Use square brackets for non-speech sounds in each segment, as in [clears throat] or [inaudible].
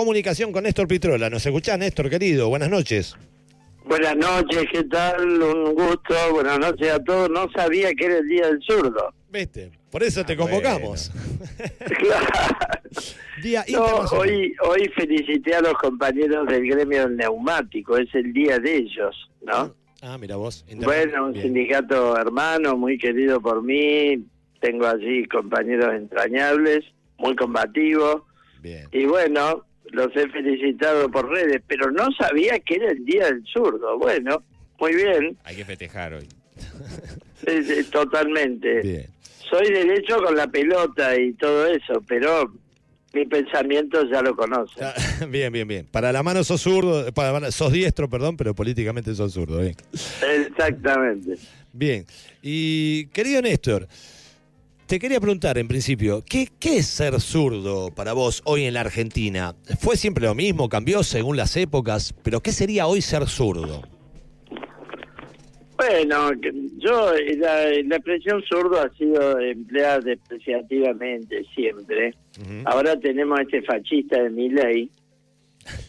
comunicación con Néstor Pitrola. ¿Nos escuchás, Néstor, querido? Buenas noches. Buenas noches, ¿qué tal? Un gusto, buenas noches a todos. No sabía que era el Día del Zurdo. ¿Viste? Por eso te Ah, convocamos. Claro. [laughs] [laughs] Día No, hoy, hoy felicité a los compañeros del gremio del neumático, es el día de ellos, ¿no? Ah, mira vos. Bueno, un Bien. sindicato hermano, muy querido por mí, tengo allí compañeros entrañables, muy combativos, Bien. y bueno, los he felicitado por redes, pero no sabía que era el Día del Zurdo. Bueno, muy bien, Hay que festejar hoy. [laughs] totalmente. Bien. Soy derecho con la pelota y todo eso, pero mi pensamiento ya lo conoce. Ah, [laughs] Bien, bien, bien. Para la mano sos zurdo, para, sos diestro, perdón, pero políticamente sos zurdo. Bien. Exactamente. Bien. Y querido Néstor, te quería preguntar en principio, ¿qué, ¿qué es ser zurdo para vos hoy en la Argentina? ¿Fue siempre lo mismo? ¿Cambió según las épocas? ¿Pero qué sería hoy ser zurdo? Bueno, yo, la, la expresión zurdo ha sido empleada despreciativamente siempre. Ahora tenemos a este fascista de mi ley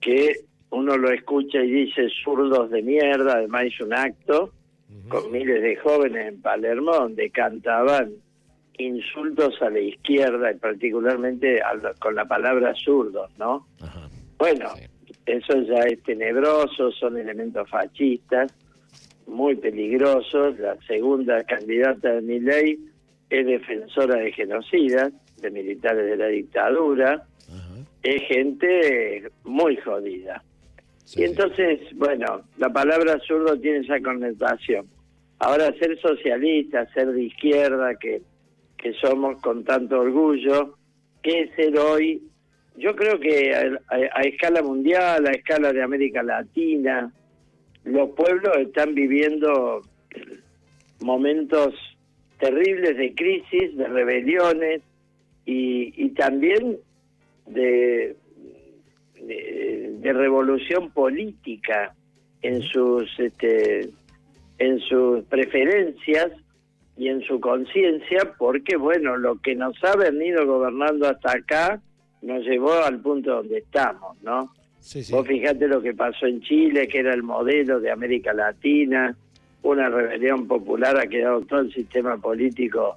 que uno lo escucha y dice zurdos de mierda, además hizo un acto con miles de jóvenes en Palermo donde cantaban insultos a la izquierda y particularmente a la- con la palabra zurdos, ¿no? Ajá. Bueno, Sí. eso ya es tenebroso, son elementos fascistas, muy peligrosos. La segunda candidata de mi ley es defensora de genocidas, de militares de la dictadura, Ajá. es gente muy jodida. Sí, Y entonces, bueno, la palabra zurdo tiene esa connotación. Ahora, ser socialista, ser de izquierda, que, que somos con tanto orgullo, ¿qué es ser hoy? Yo creo que a, a- a escala mundial, a escala de América Latina, los pueblos están viviendo momentos terribles de crisis, de rebeliones y, y también de, de, de revolución política en sus este, en sus preferencias y en su conciencia porque bueno lo que nos ha venido gobernando hasta acá nos llevó al punto donde estamos no sí, sí. Vos fijate lo que pasó en Chile, que era el modelo de América Latina, una rebelión popular, ha quedado todo el sistema político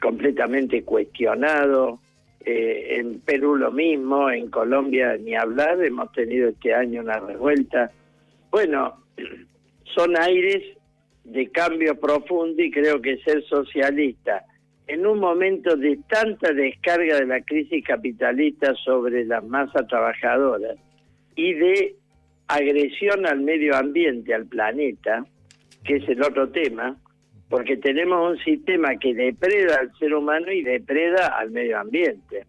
completamente cuestionado. Eh, en Perú lo mismo, en Colombia ni hablar, hemos tenido este año una revuelta. Bueno, [clears throat] son aires de cambio profundo y creo que ser socialista en un momento de tanta descarga de la crisis capitalista sobre las masas trabajadoras y de agresión al medio ambiente, al planeta, que es el otro tema, porque tenemos un sistema que depreda al ser humano y depreda al medio ambiente.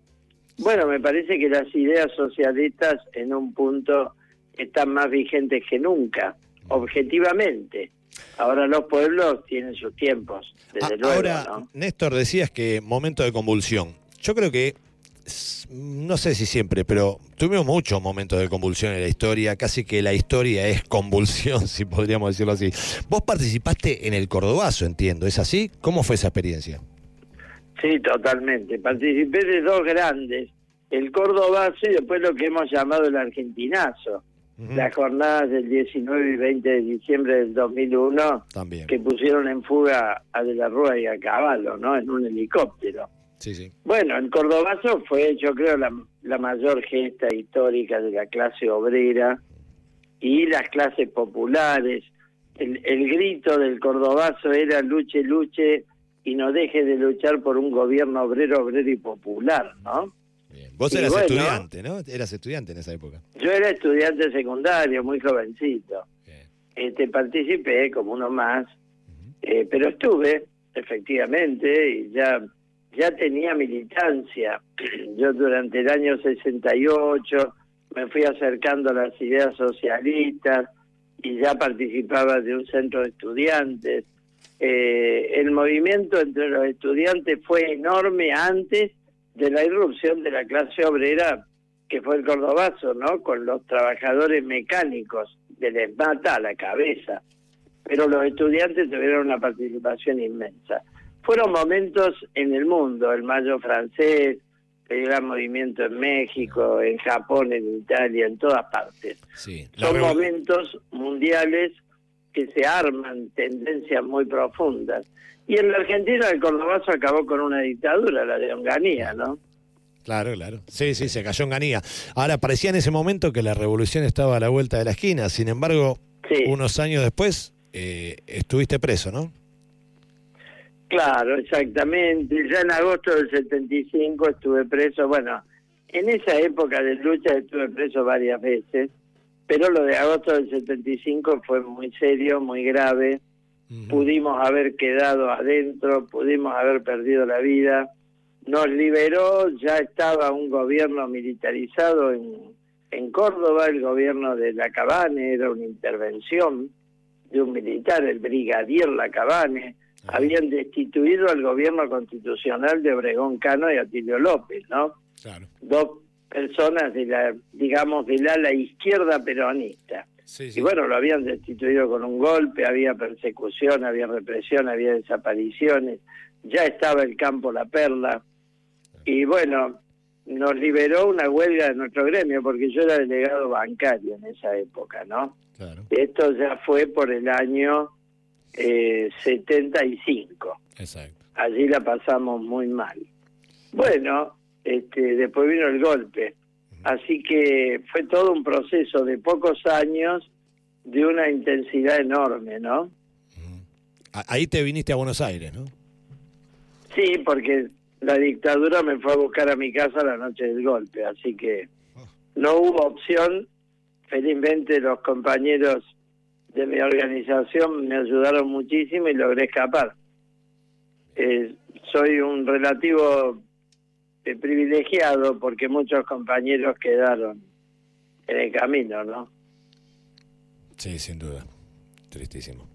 Bueno, me parece que las ideas socialistas en un punto están más vigentes que nunca, objetivamente. Ahora los pueblos tienen sus tiempos, desde Ah, luego, Ahora, ¿no? Néstor, decías que momento de convulsión. Yo creo que, no sé si siempre, pero tuvimos muchos momentos de convulsión en la historia. Casi que la historia es convulsión, [laughs] si podríamos decirlo así. Vos participaste en el Cordobazo, entiendo. ¿Es así? ¿Cómo fue esa experiencia? Sí, totalmente. Participé de dos grandes, el Cordobazo y después lo que hemos llamado el Argentinazo. Las jornadas del 19 y 20 de diciembre del 2001 También. que pusieron en fuga a De la Rúa y a Caballo, ¿no? En un helicóptero. Sí, sí. Bueno, el Cordobazo fue, yo creo, la, la mayor gesta histórica de la clase obrera y las clases populares. El, el grito del Cordobazo era luche, luche y no deje de luchar por un gobierno obrero, obrero y popular, ¿no? Vos Y eras bueno. estudiante, ¿no? Eras estudiante en esa época. Yo era estudiante secundario, muy jovencito. Bien. Este, participé como uno más, eh, pero estuve, efectivamente, y ya, ya tenía militancia. [clears throat] Yo durante el año 68 me fui acercando a las ideas socialistas y ya participaba de un centro de estudiantes. Eh, el movimiento entre los estudiantes fue enorme antes de la irrupción de la clase obrera que fue el Cordobazo, ¿no? Con los trabajadores mecánicos del ESMATA a la cabeza. Pero los estudiantes tuvieron una participación inmensa. Fueron momentos en el mundo, el Mayo francés, el gran movimiento en México, en Japón, en Italia, en todas partes. Sí. Son momentos mundiales que se arman tendencias muy profundas. Y en la Argentina el Cordobazo acabó con una dictadura, la de Onganía, ¿no? Claro, claro. Sí, sí, se cayó en Ganía. Ahora, parecía en ese momento que la revolución estaba a la vuelta de la esquina. Sin embargo, Sí. unos años después, eh, estuviste preso, ¿no? Claro, exactamente. Ya en agosto del 75 estuve preso. Bueno, en esa época de lucha estuve preso varias veces, pero lo de agosto del 75 fue muy serio, muy grave. Pudimos haber quedado adentro, pudimos haber perdido la vida. Nos liberó, ya estaba un gobierno militarizado en, en Córdoba, el gobierno de Lacabane, era una intervención de un militar, el brigadier Lacabane Ajá. habían destituido al gobierno constitucional de Obregón Cano y Atilio López, ¿no? Claro. Dos personas de la, digamos, del ala izquierda peronista. Sí, Y bueno, lo habían destituido con un golpe, había persecución, había represión, había desapariciones, ya estaba el campo La Perla. Y bueno, nos liberó una huelga de nuestro gremio, porque yo era delegado bancario en esa época, ¿no? Claro, Esto ya fue por el año eh, 75 exacto. allí la pasamos muy mal. Bueno, este, después vino el golpe, así que fue todo un proceso de pocos años de una intensidad enorme, ¿no? Ahí te viniste a Buenos Aires, ¿no? Sí, porque la dictadura me fue a buscar a mi casa la noche del golpe, así que no hubo opción. Felizmente los compañeros de mi organización me ayudaron muchísimo y logré escapar. Eh, soy un relativo eh, privilegiado porque muchos compañeros quedaron en el camino, ¿no? Sí, sin duda. Tristísimo.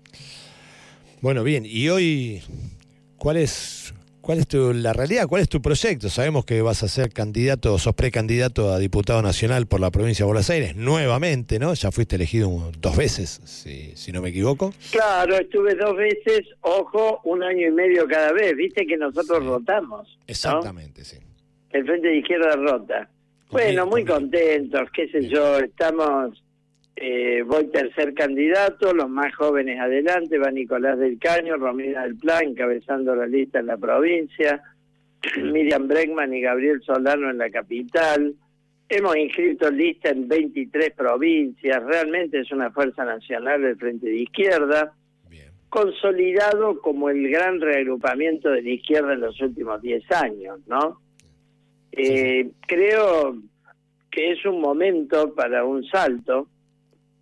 Bueno, bien, y hoy, ¿cuál es, cuál es tu, la realidad? ¿Cuál es tu proyecto? Sabemos que vas a ser candidato, sos precandidato a diputado nacional por la provincia de Buenos Aires, nuevamente, ¿no? Ya fuiste elegido dos veces, si, si no me equivoco. Claro, estuve dos veces, ojo, un año y medio cada vez, viste que nosotros Sí. rotamos. ¿no? Exactamente, sí. El Frente de Izquierda rota. Bueno, muy contentos, qué sé yo, estamos, eh, voy tercer candidato, los más jóvenes adelante, va Nicolás del Caño, Romina del Plan, encabezando la lista en la provincia, [clears throat] Miriam Bregman y Gabriel Solano en la capital. Hemos inscrito lista en 23 provincias, realmente es una fuerza nacional del Frente de Izquierda Bien. consolidado como el gran reagrupamiento de la izquierda en los últimos 10 años, ¿no? Eh, Creo que es un momento para un salto,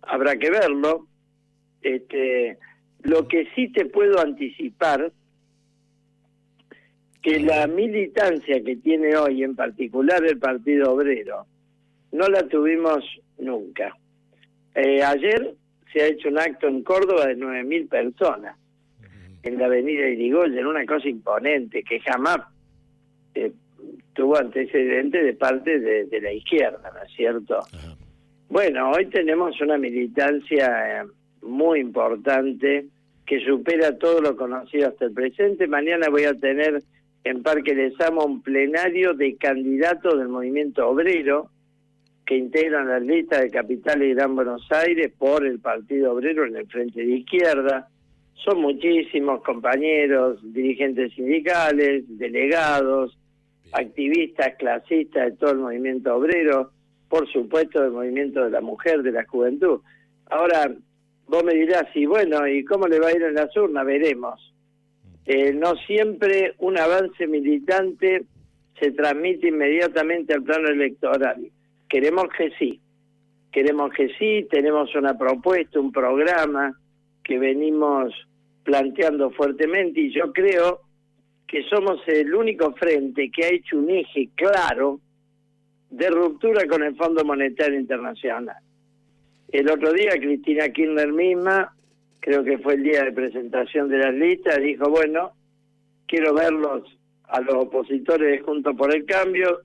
habrá que verlo. Este, lo que sí te puedo anticipar, que la militancia que tiene hoy, en particular el Partido Obrero, no la tuvimos nunca. Eh, ayer se ha hecho un acto en Córdoba de 9.000 personas en la avenida Irigoyen, una cosa imponente que jamás eh, tuvo antecedente de parte de, de la izquierda, ¿no es cierto? Ajá. Bueno, hoy tenemos una militancia eh, muy importante que supera todo lo conocido hasta el presente. Mañana voy a tener en Parque Lezama un plenario de candidatos del movimiento obrero que integran la lista de Capital y Gran Buenos Aires por el Partido Obrero en el Frente de Izquierda. Son muchísimos compañeros, dirigentes sindicales, delegados, activistas, clasistas de todo el movimiento obrero, por supuesto del movimiento de la mujer, de la juventud. Ahora, vos me dirás, y bueno, ¿y cómo le va a ir en las urnas? Veremos. Eh, no siempre un avance militante se transmite inmediatamente al plano electoral. Queremos que sí, queremos que sí, tenemos una propuesta, un programa que venimos planteando fuertemente y yo creo que somos el único frente que ha hecho un eje claro de ruptura con el Fondo Monetario Internacional. El otro día Cristina Kirchner misma, creo que fue el día de presentación de las listas, dijo, bueno, quiero verlos a los opositores de Juntos por el Cambio,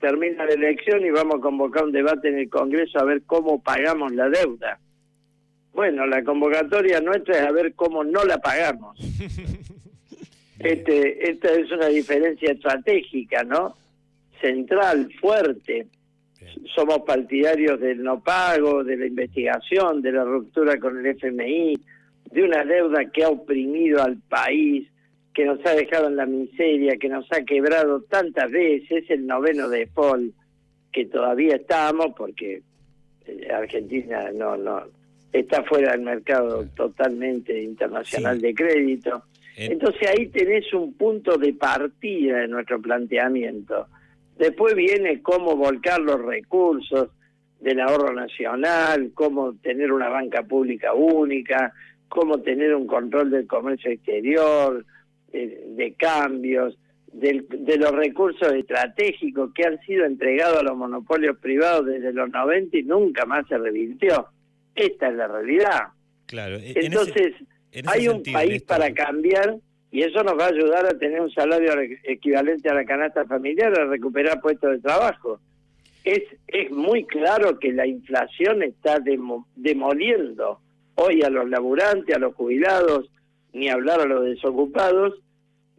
termina la elección y vamos a convocar un debate en el Congreso a ver cómo pagamos la deuda. Bueno, la convocatoria nuestra es a ver cómo no la pagamos. [laughs] Este, esta es una diferencia estratégica, ¿no? central, fuerte. Somos partidarios del no pago, de la investigación, de la ruptura con el FMI, de una deuda que ha oprimido al país, que nos ha dejado en la miseria, que nos ha quebrado tantas veces, es el noveno default que todavía estamos, porque eh, Argentina no, no está fuera del mercado totalmente internacional de crédito. Entonces ahí tenés un punto de partida de nuestro planteamiento. Después viene cómo volcar los recursos del ahorro nacional, cómo tener una banca pública única, cómo tener un control del comercio exterior, de, cambios, de los recursos estratégicos que han sido entregados a los monopolios privados desde los 90 y nunca más se revirtió. Esta es la realidad. Claro. Hay un país para cambiar y eso nos va a ayudar a tener un salario equivalente a la canasta familiar, a recuperar puestos de trabajo. Es, es muy claro que la inflación está demoliendo hoy a los laburantes, a los jubilados, ni hablar a los desocupados,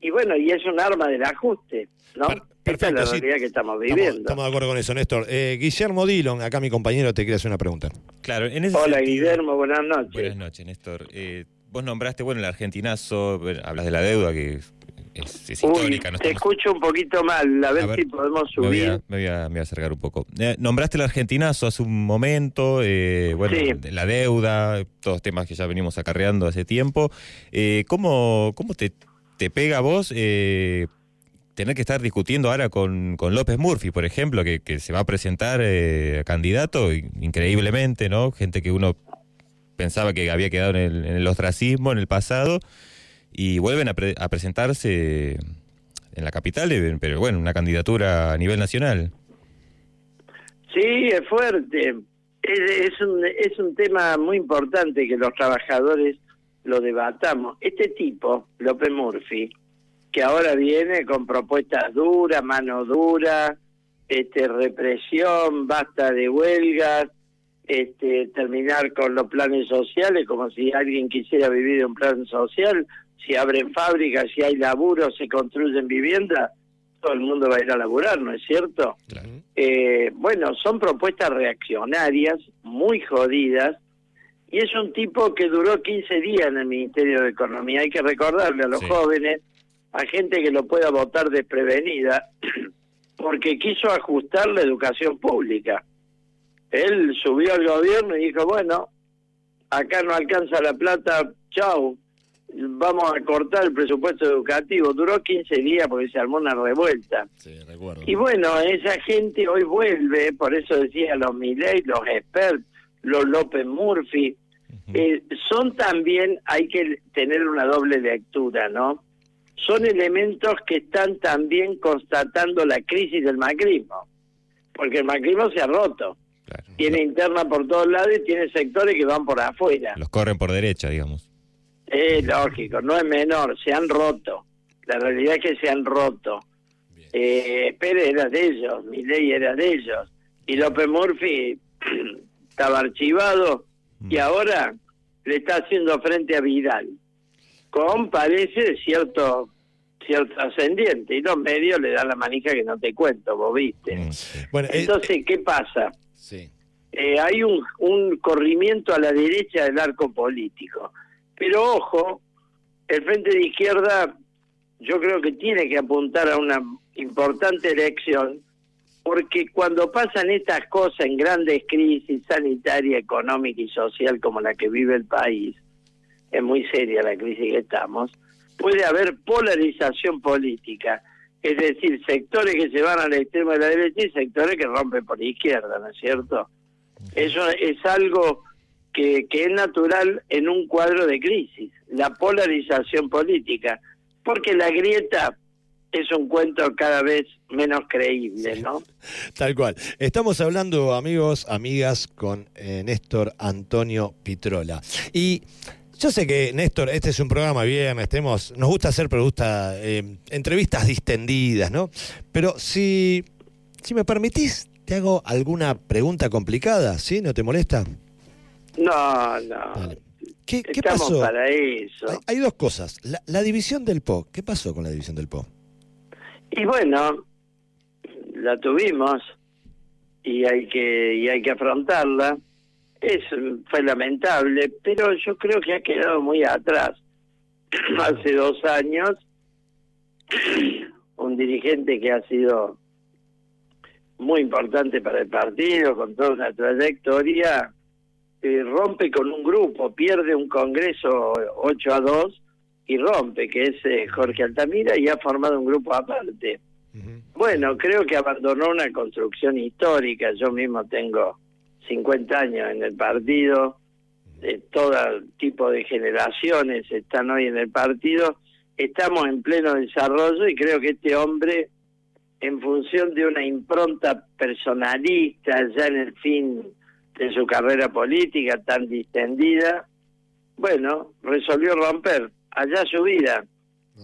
y bueno, y es un arma del ajuste, ¿no? Esta es la realidad que estamos viviendo. Estamos, de acuerdo con eso, Néstor. Eh, Guillermo Dillon, acá mi compañero, te quiere hacer una pregunta. Claro, en ese Hola, Guillermo, buenas noches. Buenas noches, Néstor. Eh, vos nombraste, bueno, el argentinazo, hablas de la deuda que es, histórica. te escucho un poquito mal, a ver, si podemos subir. Me voy, a, acercar un poco. Eh, nombraste el argentinazo hace un momento, eh, bueno, la deuda, todos temas que ya venimos acarreando hace tiempo. Eh, ¿cómo, ¿Cómo te, te pega a vos eh, tener que estar discutiendo ahora con, con López Murphy, por ejemplo, que, que se va a presentar candidato, increíblemente, ¿no? Gente que uno pensaba que había quedado en el, ostracismo en el pasado y vuelven a, presentarse en la capital, eh, pero bueno, una candidatura a nivel nacional. Sí, es fuerte. Es, un, es un tema muy importante que los trabajadores lo debatamos. Este tipo, López Murphy, que ahora viene con propuestas duras, mano dura, este, represión, basta de huelgas, este, terminar con los planes sociales, como si alguien quisiera vivir un plan social, si abren fábricas, si hay laburo, se construyen viviendas, todo el mundo va a ir a laburar, ¿no es cierto? Eh, bueno, son propuestas reaccionarias, muy jodidas, y es un tipo que duró 15 días en el Ministerio de Economía. Hay que recordarle a los jóvenes, a gente que lo pueda votar desprevenida, [clears throat] porque quiso ajustar la educación pública. Él subió al gobierno y dijo, bueno, acá no alcanza la plata, chau, vamos a cortar el presupuesto educativo. Duró 15 días porque se armó una revuelta. y bueno, esa gente hoy vuelve, por eso decía los Miley, los expertos, los López Murphy, eh, son también, hay que tener una doble lectura, ¿no? Son elementos que están también constatando la crisis del macrismo, porque el macrismo se ha roto. Tiene interna por todos lados y tiene sectores que van por afuera. Los corren por derecha, digamos. Es lógico, no es menor, se han roto. La realidad es que se han roto. Eh, Pérez era de ellos, ley era de ellos. Y López Murphy [clears throat] estaba archivado y mm. ahora le está haciendo frente a Vidal, con parece cierto cierto ascendiente y los medios le dan la manija que no te cuento, vos viste. Mm, bueno, eh, Entonces, ¿qué pasa? Sí. Eh, hay un, un corrimiento a la derecha del arco político. Pero ojo, el Frente de Izquierda yo creo que tiene que apuntar a una importante elección porque cuando pasan estas cosas en grandes crisis sanitaria, económica y social como la que vive el país, es muy seria la crisis que estamos, puede haber polarización política, es decir, sectores que se van al extremo de la derecha y sectores que rompen por la izquierda, ¿no es cierto? Eso es algo que, que es natural en un cuadro de crisis, la polarización política, porque la grieta es un cuento cada vez menos creíble, ¿no? [laughs] Tal cual. Estamos hablando, amigos, amigas, con eh, Néstor Antonio Pitrola. Y yo sé que, Néstor, este es un programa bien, estemos, nos gusta hacer, pero gusta eh, entrevistas distendidas, ¿no? Pero si, si me permitís, te hago alguna pregunta complicada, ¿sí? ¿No te molesta? No, no. ¿Qué, ¿Qué, pasó? para eso. Hay, dos cosas. La, división del PO. ¿Qué pasó con la división del PO? Y bueno, la tuvimos y hay que y hay que afrontarla. Es fue lamentable, pero yo creo que ha quedado muy atrás. [clears throat] Hace dos años [clears throat] un dirigente que ha sido muy importante para el partido, con toda una trayectoria, eh, rompe con un grupo, pierde un congreso 8 a 2 y rompe, que es eh, Jorge Altamira, y ha formado un grupo aparte. Bueno, creo que abandonó una construcción histórica. Yo mismo tengo 50 años en el partido, de todo tipo de generaciones están hoy en el partido. Estamos en pleno desarrollo y creo que este hombre, en función de una impronta personalista ya en el fin de su carrera política tan distendida, bueno, resolvió romper allá su vida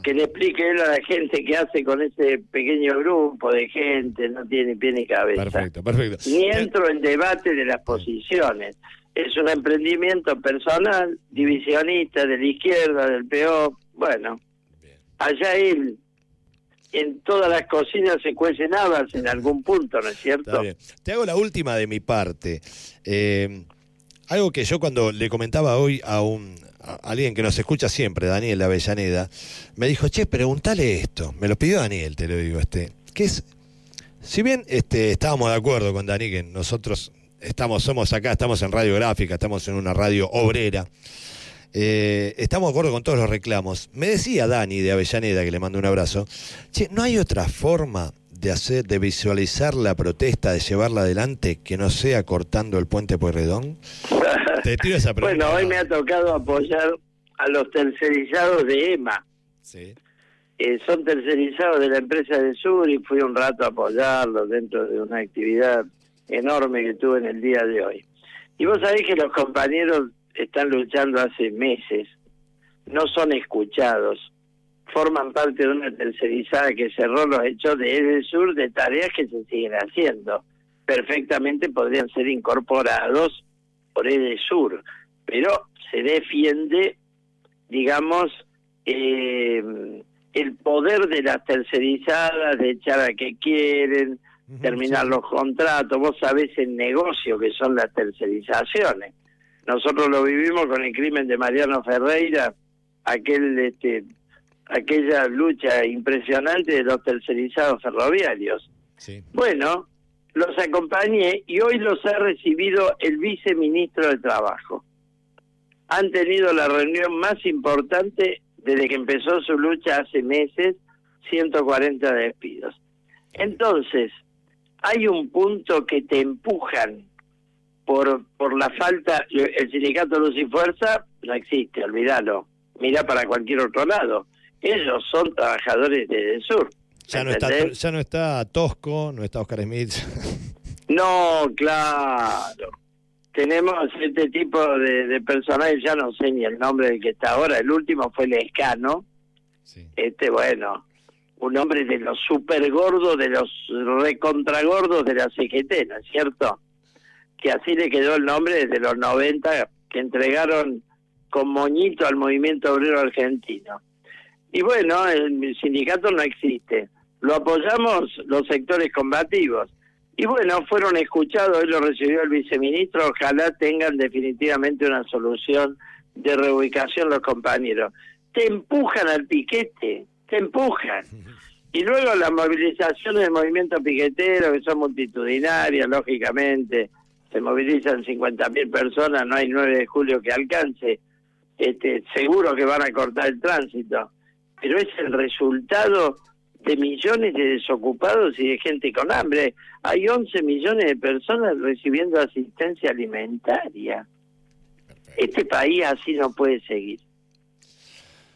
que le explique él a la gente qué hace con ese pequeño grupo de gente, no tiene pie ni cabeza. Perfecto, perfecto. Ni entro en debate de las posiciones. Es un emprendimiento personal, divisionista, de la izquierda, del PO. Bueno, allá él, en todas las cocinas se cuecen habas en algún punto, ¿no es cierto? Te hago la última de mi parte. Eh, algo que yo cuando le comentaba hoy a un, alguien que nos escucha siempre, Daniel de Avellaneda, me dijo, che, pregúntale esto. Me lo pidió Daniel, te lo digo, este, que es, si bien este, estábamos de acuerdo con Dani, que nosotros estamos, somos acá, estamos en radiográfica, estamos en una radio obrera, eh, estamos de acuerdo con todos los reclamos. Me decía Dani de Avellaneda, que le mando un abrazo, che, ¿no hay otra forma de hacer, de visualizar la protesta, de llevarla adelante, que no sea cortando el puente Pueyrredón? [laughs] Te tiro esa pregunta. Bueno, hoy me ha tocado apoyar a los tercerizados de EMA. Sí. Eh, son tercerizados de la empresa de Sur y fui un rato a apoyarlos dentro de una actividad enorme que tuve en el día de hoy. Y vos sabés que los compañeros están luchando hace meses, no son escuchados forman parte de una tercerizada que cerró los hechos de el Sur de tareas que se siguen haciendo. Perfectamente podrían ser incorporados por el Sur, pero se defiende, digamos, eh, el poder de las tercerizadas, de echar a que quieren, terminar los contratos. Vos sabés el negocio que son las tercerizaciones. Nosotros lo vivimos con el crimen de Mariano Ferreira, aquel este, aquella lucha impresionante de los tercerizados ferroviarios. Bueno, los acompañé y hoy los ha recibido el viceministro de Trabajo. Han tenido la reunión más importante desde que empezó su lucha hace meses, 140 despidos. Entonces, hay un punto que te empujan por, por la falta, el sindicato Luz y Fuerza no existe, olvídalo, mira para cualquier otro lado ellos son trabajadores del sur. Ya no, está, ya no está Tosco, no está Oscar Smith. [laughs] No, claro. Tenemos este tipo de, de personajes, ya no sé ni el nombre del que está ahora. El último fue el Escano. Este, bueno, un hombre de los super gordos, de los recontragordos de la CGT, ¿no es cierto? Que así le quedó el nombre desde los 90, que entregaron con moñito al movimiento obrero argentino. Y bueno, el sindicato no existe. Lo apoyamos los sectores combativos. Y bueno, fueron escuchados, hoy lo recibió el viceministro, ojalá tengan definitivamente una solución de reubicación los compañeros. Te empujan al piquete, te empujan. Y luego las movilizaciones del movimiento piquetero, que son multitudinarias, lógicamente, se movilizan 50.000 personas, no hay 9 de julio que alcance, este, seguro que van a cortar el tránsito pero es el resultado de millones de desocupados y de gente con hambre. Hay 11 millones de personas recibiendo asistencia alimentaria. Este país así no puede seguir.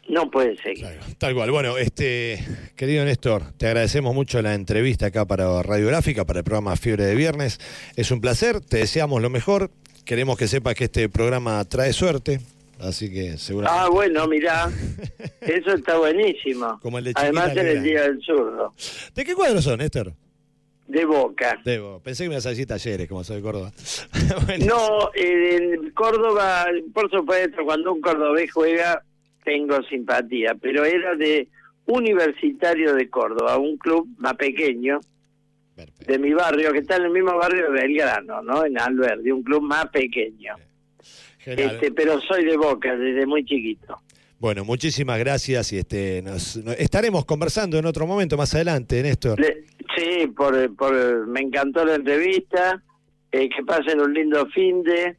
No puede seguir. tal cual. Bueno, este querido Néstor, te agradecemos mucho la entrevista acá para Radiográfica, para el programa Fiebre de Viernes. Es un placer, te deseamos lo mejor. Queremos que sepas que este programa trae suerte, Así que seguramente. Ah, bueno, mirá. [laughs] Eso está buenísimo. Como el de Además en el Día del Zurdo. ¿De qué cuadro son, Néstor? De Boca. De Pensé que me ibas a decir talleres, como soy de Córdoba. [laughs] no, en Córdoba, por supuesto, cuando un cordobés juega, tengo simpatía, pero era de Universitario de Córdoba, un club más pequeño, de mi barrio, que está en el mismo barrio de Belgrano, ¿no? En Alberdi, un club más pequeño. Este, pero soy de Boca desde muy chiquito. Bueno, muchísimas gracias y este nos, estaremos conversando en otro momento más adelante, Néstor. sí, por, por, me encantó la entrevista, eh, que pasen un lindo fin de,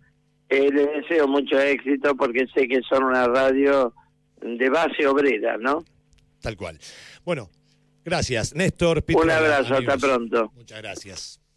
eh, les deseo mucho éxito porque sé que son una radio de base obrera, ¿no? Tal cual. Bueno, gracias, Néstor. un abrazo, hasta pronto. Muchas gracias.